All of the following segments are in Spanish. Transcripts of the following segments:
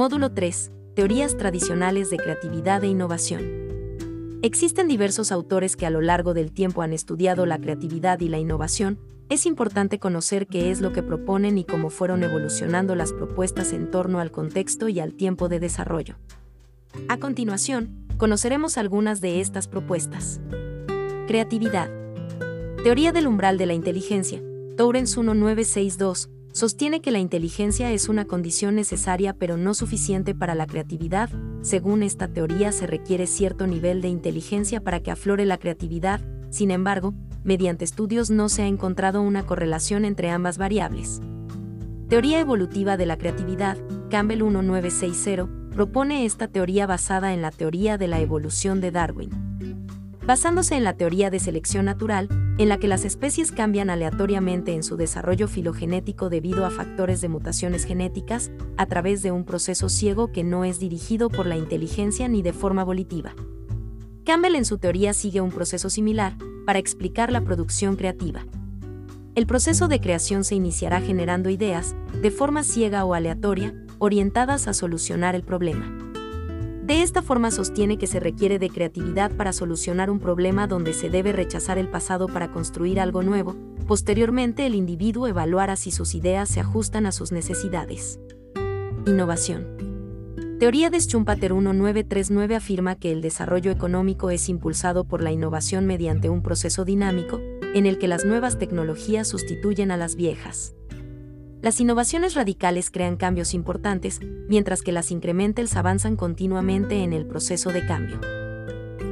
Módulo 3. Teorías tradicionales de creatividad e innovación. Existen diversos autores que a lo largo del tiempo han estudiado la creatividad y la innovación. Es importante conocer qué es lo que proponen y cómo fueron evolucionando las propuestas en torno al contexto y al tiempo de desarrollo. A continuación, conoceremos algunas de estas propuestas. Creatividad. Teoría del umbral de la inteligencia. Tourens 1962 sostiene que la inteligencia es una condición necesaria pero no suficiente para la creatividad. Según esta teoría se requiere cierto nivel de inteligencia para que aflore la creatividad, sin embargo, mediante estudios no se ha encontrado una correlación entre ambas variables. Teoría evolutiva de la creatividad, Campbell 1960, propone esta teoría basada en la teoría de la evolución de Darwin. Basándose en la teoría de selección natural, en la que las especies cambian aleatoriamente en su desarrollo filogenético debido a factores de mutaciones genéticas, a través de un proceso ciego que no es dirigido por la inteligencia ni de forma volitiva. Campbell en su teoría sigue un proceso similar, para explicar la producción creativa. El proceso de creación se iniciará generando ideas, de forma ciega o aleatoria, orientadas a solucionar el problema. De esta forma sostiene que se requiere de creatividad para solucionar un problema donde se debe rechazar el pasado para construir algo nuevo, posteriormente el individuo evaluará si sus ideas se ajustan a sus necesidades. Innovación. Teoría de Schumpeter 1939 afirma que el desarrollo económico es impulsado por la innovación mediante un proceso dinámico, en el que las nuevas tecnologías sustituyen a las viejas. Las innovaciones radicales crean cambios importantes, mientras que las incrementales avanzan continuamente en el proceso de cambio.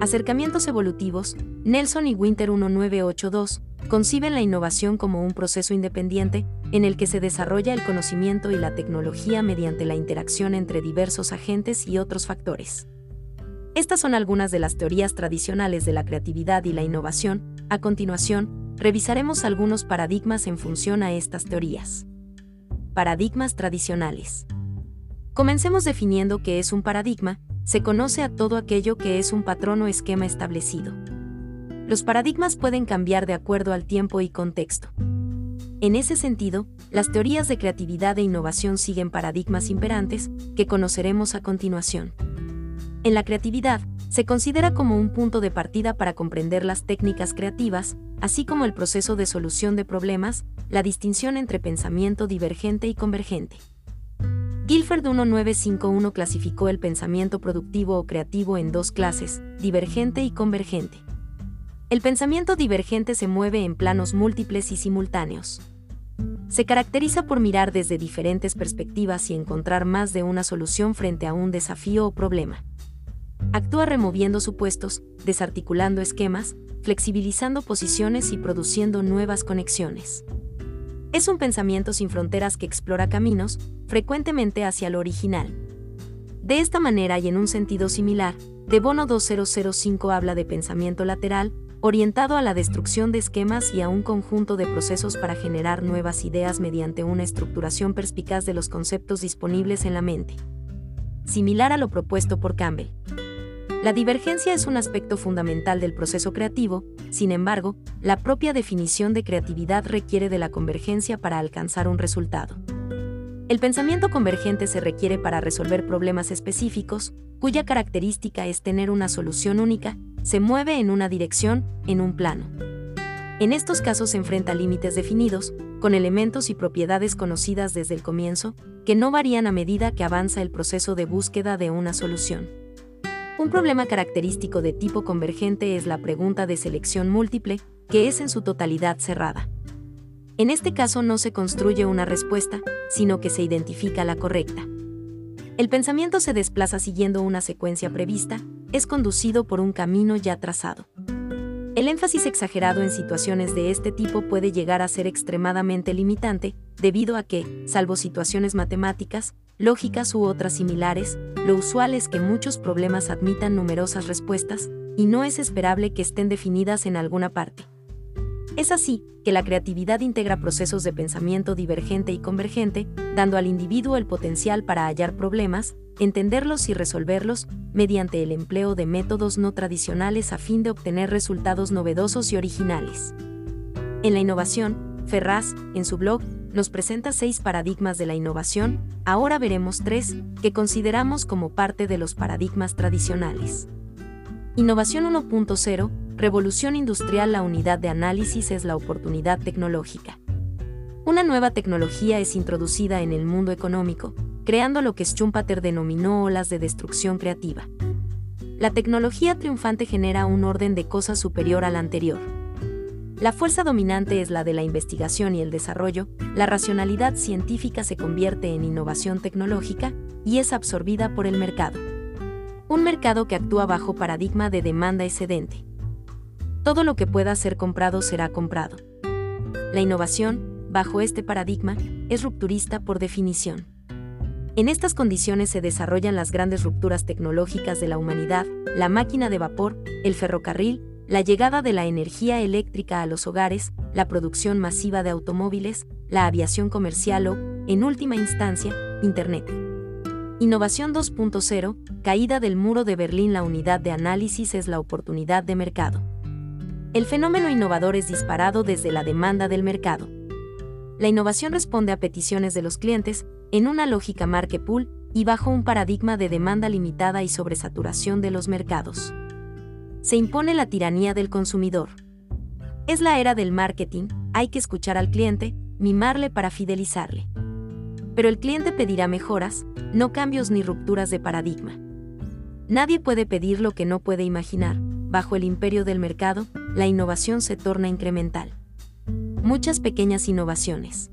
Acercamientos evolutivos, Nelson y Winter 1982, conciben la innovación como un proceso independiente, en el que se desarrolla el conocimiento y la tecnología mediante la interacción entre diversos agentes y otros factores. Estas son algunas de las teorías tradicionales de la creatividad y la innovación. A continuación, revisaremos algunos paradigmas en función a estas teorías. Paradigmas tradicionales. Comencemos definiendo qué es un paradigma, se conoce a todo aquello que es un patrón o esquema establecido. Los paradigmas pueden cambiar de acuerdo al tiempo y contexto. En ese sentido, las teorías de creatividad e innovación siguen paradigmas imperantes, que conoceremos a continuación. En la creatividad, se considera como un punto de partida para comprender las técnicas creativas, así como el proceso de solución de problemas, la distinción entre pensamiento divergente y convergente. Guilford 1951 clasificó el pensamiento productivo o creativo en dos clases, divergente y convergente. El pensamiento divergente se mueve en planos múltiples y simultáneos. Se caracteriza por mirar desde diferentes perspectivas y encontrar más de una solución frente a un desafío o problema. Actúa removiendo supuestos, desarticulando esquemas, flexibilizando posiciones y produciendo nuevas conexiones. Es un pensamiento sin fronteras que explora caminos, frecuentemente hacia lo original. De esta manera y en un sentido similar, De Bono 2005 habla de pensamiento lateral, orientado a la destrucción de esquemas y a un conjunto de procesos para generar nuevas ideas mediante una estructuración perspicaz de los conceptos disponibles en la mente. Similar a lo propuesto por Campbell. La divergencia es un aspecto fundamental del proceso creativo, sin embargo, la propia definición de creatividad requiere de la convergencia para alcanzar un resultado. El pensamiento convergente se requiere para resolver problemas específicos, cuya característica es tener una solución única, se mueve en una dirección, en un plano. En estos casos se enfrenta límites definidos, con elementos y propiedades conocidas desde el comienzo, que no varían a medida que avanza el proceso de búsqueda de una solución. Un problema característico de tipo convergente es la pregunta de selección múltiple, que es en su totalidad cerrada. En este caso no se construye una respuesta, sino que se identifica la correcta. El pensamiento se desplaza siguiendo una secuencia prevista, es conducido por un camino ya trazado. El énfasis exagerado en situaciones de este tipo puede llegar a ser extremadamente limitante, debido a que, salvo situaciones matemáticas, lógicas u otras similares, lo usual es que muchos problemas admitan numerosas respuestas, y no es esperable que estén definidas en alguna parte. Es así que la creatividad integra procesos de pensamiento divergente y convergente, dando al individuo el potencial para hallar problemas, entenderlos y resolverlos, mediante el empleo de métodos no tradicionales a fin de obtener resultados novedosos y originales. En la innovación, Ferraz, en su blog, nos presenta seis paradigmas de la innovación, ahora veremos tres, que consideramos como parte de los paradigmas tradicionales. Innovación 1.0, Revolución Industrial La unidad de análisis es la oportunidad tecnológica. Una nueva tecnología es introducida en el mundo económico, creando lo que Schumpeter denominó olas de destrucción creativa. La tecnología triunfante genera un orden de cosas superior al anterior. La fuerza dominante es la de la investigación y el desarrollo, la racionalidad científica se convierte en innovación tecnológica y es absorbida por el mercado. Un mercado que actúa bajo paradigma de demanda excedente. Todo lo que pueda ser comprado será comprado. La innovación, bajo este paradigma, es rupturista por definición. En estas condiciones se desarrollan las grandes rupturas tecnológicas de la humanidad, la máquina de vapor, el ferrocarril, la llegada de la energía eléctrica a los hogares, la producción masiva de automóviles, la aviación comercial o, en última instancia, Internet. Innovación 2.0, caída del muro de Berlín La unidad de análisis es la oportunidad de mercado. El fenómeno innovador es disparado desde la demanda del mercado. La innovación responde a peticiones de los clientes, en una lógica market pool y bajo un paradigma de demanda limitada y sobresaturación de los mercados. Se impone la tiranía del consumidor. Es la era del marketing, hay que escuchar al cliente, mimarle para fidelizarle. Pero el cliente pedirá mejoras, no cambios ni rupturas de paradigma. Nadie puede pedir lo que no puede imaginar. Bajo el imperio del mercado, la innovación se torna incremental. Muchas pequeñas innovaciones.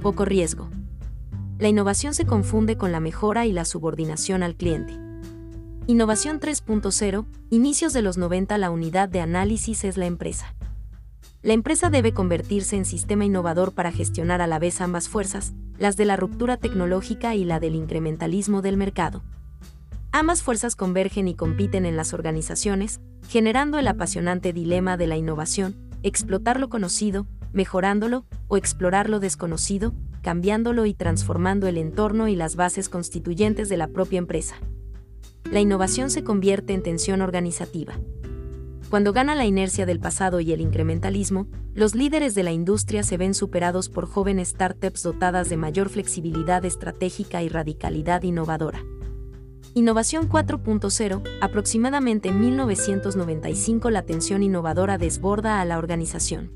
Poco riesgo la innovación se confunde con la mejora y la subordinación al cliente. Innovación 3.0, inicios de los 90 la unidad de análisis es la empresa. La empresa debe convertirse en sistema innovador para gestionar a la vez ambas fuerzas, las de la ruptura tecnológica y la del incrementalismo del mercado. Ambas fuerzas convergen y compiten en las organizaciones, generando el apasionante dilema de la innovación, explotar lo conocido, mejorándolo, o explorar lo desconocido, cambiándolo y transformando el entorno y las bases constituyentes de la propia empresa. La innovación se convierte en tensión organizativa. Cuando gana la inercia del pasado y el incrementalismo, los líderes de la industria se ven superados por jóvenes startups dotadas de mayor flexibilidad estratégica y radicalidad innovadora. Innovación 4.0, aproximadamente en 1995 la tensión innovadora desborda a la organización.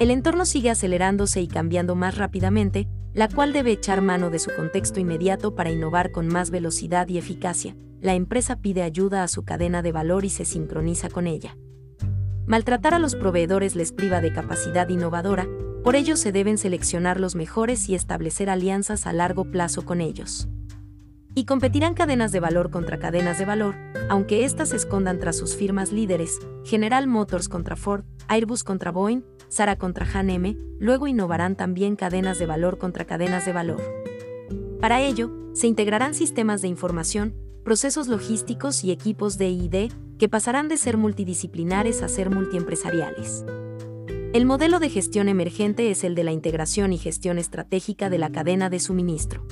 El entorno sigue acelerándose y cambiando más rápidamente, la cual debe echar mano de su contexto inmediato para innovar con más velocidad y eficacia. La empresa pide ayuda a su cadena de valor y se sincroniza con ella. Maltratar a los proveedores les priva de capacidad innovadora, por ello se deben seleccionar los mejores y establecer alianzas a largo plazo con ellos. Y competirán cadenas de valor contra cadenas de valor, aunque éstas se escondan tras sus firmas líderes, General Motors contra Ford, Airbus contra Boeing, Sara contra H&M, luego innovarán también cadenas de valor contra cadenas de valor. Para ello, se integrarán sistemas de información, procesos logísticos y equipos de I+D que pasarán de ser multidisciplinares a ser multiempresariales. El modelo de gestión emergente es el de la integración y gestión estratégica de la cadena de suministro.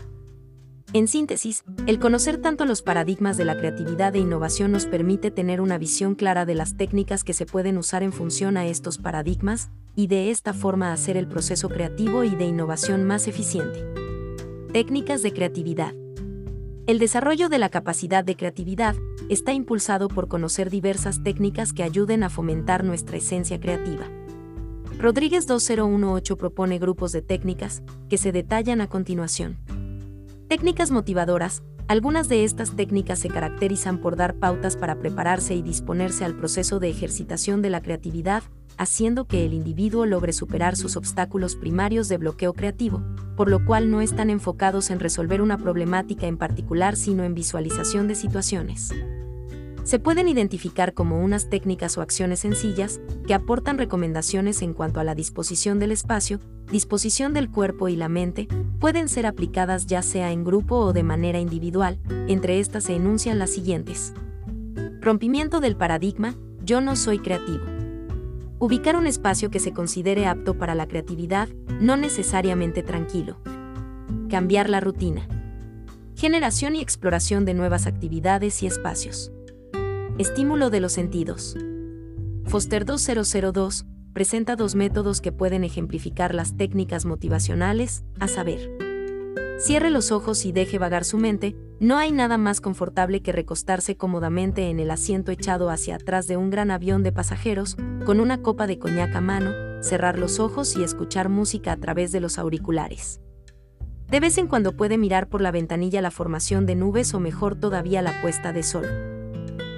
En síntesis, el conocer tanto los paradigmas de la creatividad e innovación nos permite tener una visión clara de las técnicas que se pueden usar en función a estos paradigmas, y de esta forma hacer el proceso creativo y de innovación más eficiente. Técnicas de creatividad. El desarrollo de la capacidad de creatividad está impulsado por conocer diversas técnicas que ayuden a fomentar nuestra esencia creativa. Rodríguez 2018 propone grupos de técnicas que se detallan a continuación. Técnicas motivadoras. Algunas de estas técnicas se caracterizan por dar pautas para prepararse y disponerse al proceso de ejercitación de la creatividad, haciendo que el individuo logre superar sus obstáculos primarios de bloqueo creativo, por lo cual no están enfocados en resolver una problemática en particular sino en visualización de situaciones se pueden identificar como unas técnicas o acciones sencillas que aportan recomendaciones en cuanto a la disposición del espacio, disposición del cuerpo y la mente, pueden ser aplicadas ya sea en grupo o de manera individual, entre estas se enuncian las siguientes. Rompimiento del paradigma, yo no soy creativo. Ubicar un espacio que se considere apto para la creatividad, no necesariamente tranquilo. Cambiar la rutina. Generación y exploración de nuevas actividades y espacios. Estímulo de los sentidos. Foster 2002 presenta dos métodos que pueden ejemplificar las técnicas motivacionales, a saber, Cierre los ojos y deje vagar su mente, no hay nada más confortable que recostarse cómodamente en el asiento echado hacia atrás de un gran avión de pasajeros, con una copa de coñac a mano, cerrar los ojos y escuchar música a través de los auriculares. De vez en cuando puede mirar por la ventanilla la formación de nubes o mejor todavía la puesta de sol.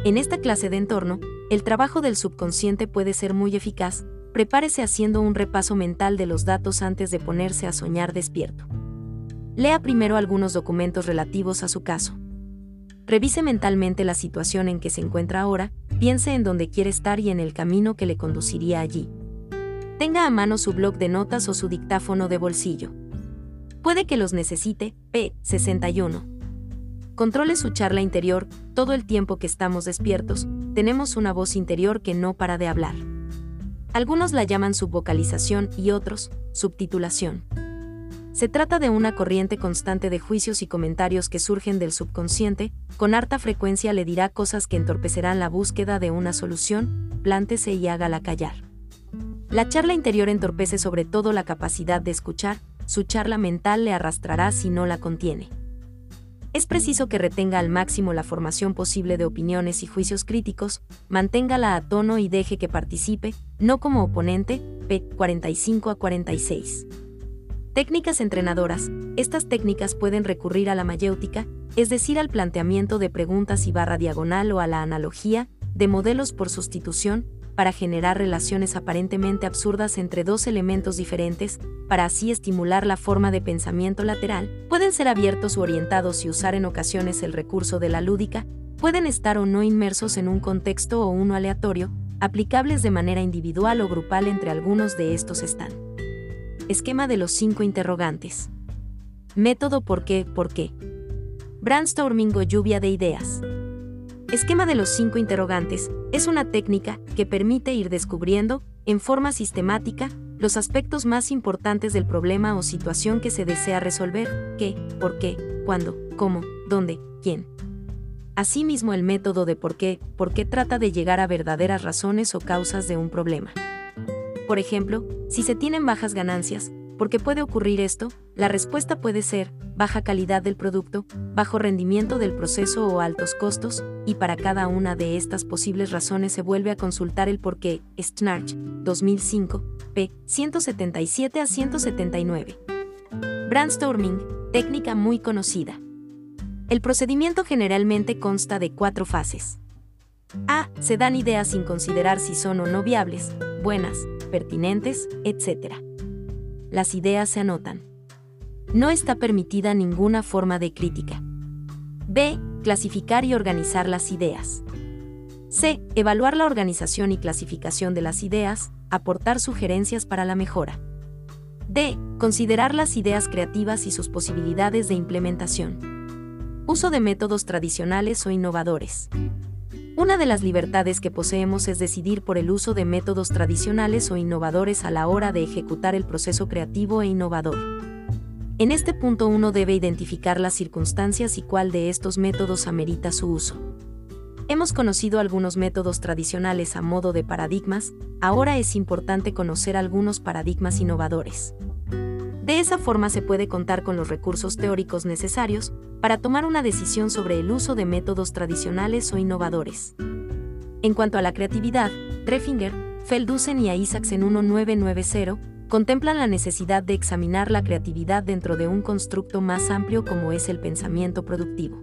En esta clase de entorno, el trabajo del subconsciente puede ser muy eficaz, prepárese haciendo un repaso mental de los datos antes de ponerse a soñar despierto. Lea primero algunos documentos relativos a su caso. Revise mentalmente la situación en que se encuentra ahora, piense en dónde quiere estar y en el camino que le conduciría allí. Tenga a mano su blog de notas o su dictáfono de bolsillo. Puede que los necesite, P61. Controle su charla interior, todo el tiempo que estamos despiertos, tenemos una voz interior que no para de hablar. Algunos la llaman subvocalización y otros, subtitulación. Se trata de una corriente constante de juicios y comentarios que surgen del subconsciente, con harta frecuencia le dirá cosas que entorpecerán la búsqueda de una solución, plántese y hágala callar. La charla interior entorpece sobre todo la capacidad de escuchar, su charla mental le arrastrará si no la contiene. Es preciso que retenga al máximo la formación posible de opiniones y juicios críticos, manténgala a tono y deje que participe, no como oponente, p. 45 a 46. Técnicas entrenadoras. Estas técnicas pueden recurrir a la mayéutica, es decir, al planteamiento de preguntas y barra diagonal o a la analogía, de modelos por sustitución, para generar relaciones aparentemente absurdas entre dos elementos diferentes, para así estimular la forma de pensamiento lateral, pueden ser abiertos o orientados y usar en ocasiones el recurso de la lúdica, pueden estar o no inmersos en un contexto o uno aleatorio, aplicables de manera individual o grupal entre algunos de estos están. Esquema de los cinco interrogantes. Método por qué, por qué. Brainstorming o lluvia de ideas. Esquema de los cinco interrogantes es una técnica que permite ir descubriendo, en forma sistemática, los aspectos más importantes del problema o situación que se desea resolver, qué, por qué, cuándo, cómo, dónde, quién. Asimismo, el método de por qué, por qué trata de llegar a verdaderas razones o causas de un problema. Por ejemplo, si se tienen bajas ganancias, ¿por qué puede ocurrir esto? La respuesta puede ser baja calidad del producto, bajo rendimiento del proceso o altos costos, y para cada una de estas posibles razones se vuelve a consultar el porqué. Snarch, 2005, p. 177 a 179. Brainstorming, técnica muy conocida. El procedimiento generalmente consta de cuatro fases. A. Se dan ideas sin considerar si son o no viables, buenas, pertinentes, etc. Las ideas se anotan. No está permitida ninguna forma de crítica. B. Clasificar y organizar las ideas. C. Evaluar la organización y clasificación de las ideas, aportar sugerencias para la mejora. D. Considerar las ideas creativas y sus posibilidades de implementación. Uso de métodos tradicionales o innovadores. Una de las libertades que poseemos es decidir por el uso de métodos tradicionales o innovadores a la hora de ejecutar el proceso creativo e innovador. En este punto uno debe identificar las circunstancias y cuál de estos métodos amerita su uso. Hemos conocido algunos métodos tradicionales a modo de paradigmas, ahora es importante conocer algunos paradigmas innovadores. De esa forma se puede contar con los recursos teóricos necesarios para tomar una decisión sobre el uso de métodos tradicionales o innovadores. En cuanto a la creatividad, Treffinger, Feldusen y Isaacsen 1990 contemplan la necesidad de examinar la creatividad dentro de un constructo más amplio como es el pensamiento productivo.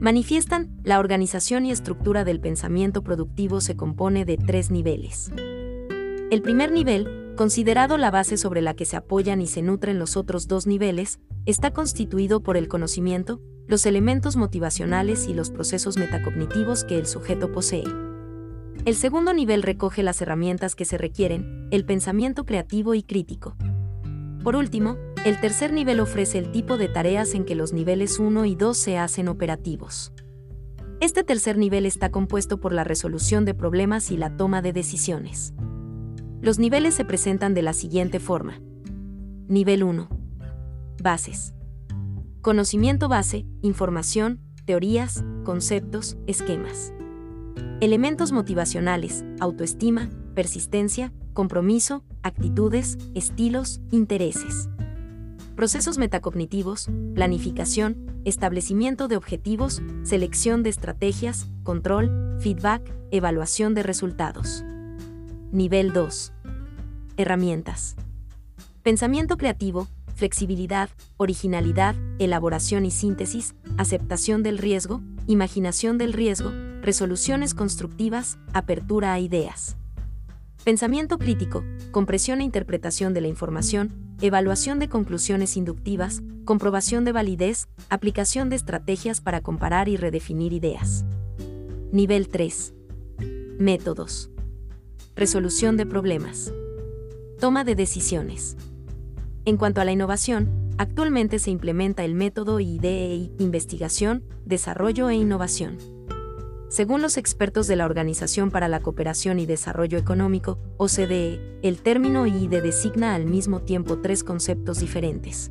Manifiestan, la organización y estructura del pensamiento productivo se compone de tres niveles. El primer nivel, considerado la base sobre la que se apoyan y se nutren los otros dos niveles, está constituido por el conocimiento, los elementos motivacionales y los procesos metacognitivos que el sujeto posee. El segundo nivel recoge las herramientas que se requieren, el pensamiento creativo y crítico. Por último, el tercer nivel ofrece el tipo de tareas en que los niveles 1 y 2 se hacen operativos. Este tercer nivel está compuesto por la resolución de problemas y la toma de decisiones. Los niveles se presentan de la siguiente forma. Nivel 1. Bases. Conocimiento base, información, teorías, conceptos, esquemas. Elementos motivacionales, autoestima, persistencia, compromiso, actitudes, estilos, intereses. Procesos metacognitivos, planificación, establecimiento de objetivos, selección de estrategias, control, feedback, evaluación de resultados. Nivel 2. Herramientas. Pensamiento creativo, flexibilidad, originalidad, elaboración y síntesis, aceptación del riesgo, imaginación del riesgo, resoluciones constructivas, apertura a ideas. Pensamiento crítico, compresión e interpretación de la información, evaluación de conclusiones inductivas, comprobación de validez, aplicación de estrategias para comparar y redefinir ideas. Nivel 3. Métodos. Resolución de problemas. Toma de decisiones. En cuanto a la innovación, actualmente se implementa el método IDEI, investigación, desarrollo e innovación. Según los expertos de la Organización para la Cooperación y Desarrollo Económico, OCDE, el término IDE designa al mismo tiempo tres conceptos diferentes.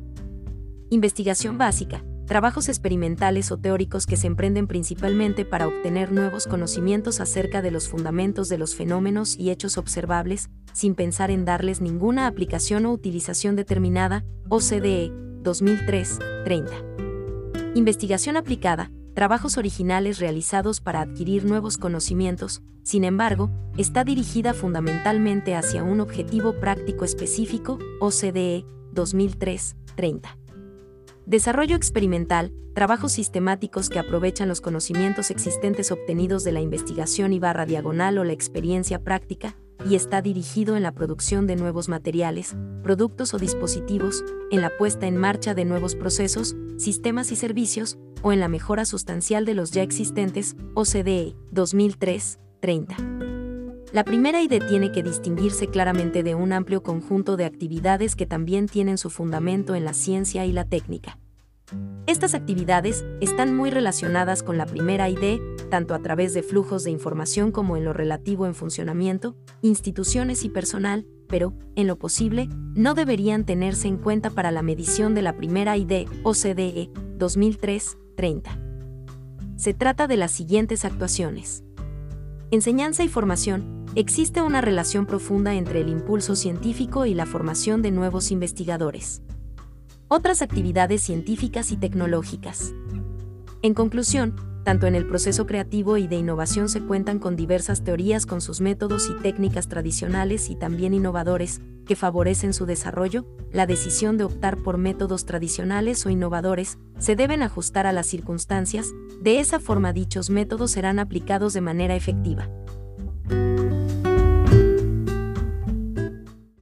Investigación básica, trabajos experimentales o teóricos que se emprenden principalmente para obtener nuevos conocimientos acerca de los fundamentos de los fenómenos y hechos observables, sin pensar en darles ninguna aplicación o utilización determinada, OCDE, 2003-30. Investigación aplicada, trabajos originales realizados para adquirir nuevos conocimientos, sin embargo, está dirigida fundamentalmente hacia un objetivo práctico específico, OCDE 2003-30. Desarrollo experimental, trabajos sistemáticos que aprovechan los conocimientos existentes obtenidos de la investigación y barra diagonal o la experiencia práctica, y está dirigido en la producción de nuevos materiales, productos o dispositivos, en la puesta en marcha de nuevos procesos, sistemas y servicios, o en la mejora sustancial de los ya existentes, OCDE 2003-30. La primera idea tiene que distinguirse claramente de un amplio conjunto de actividades que también tienen su fundamento en la ciencia y la técnica. Estas actividades están muy relacionadas con la primera ID, tanto a través de flujos de información como en lo relativo en funcionamiento, instituciones y personal, pero, en lo posible, no deberían tenerse en cuenta para la medición de la primera ID OCDE 2003-30. Se trata de las siguientes actuaciones. Enseñanza y formación. Existe una relación profunda entre el impulso científico y la formación de nuevos investigadores otras actividades científicas y tecnológicas. En conclusión, tanto en el proceso creativo y de innovación se cuentan con diversas teorías con sus métodos y técnicas tradicionales y también innovadores, que favorecen su desarrollo, la decisión de optar por métodos tradicionales o innovadores se deben ajustar a las circunstancias, de esa forma dichos métodos serán aplicados de manera efectiva.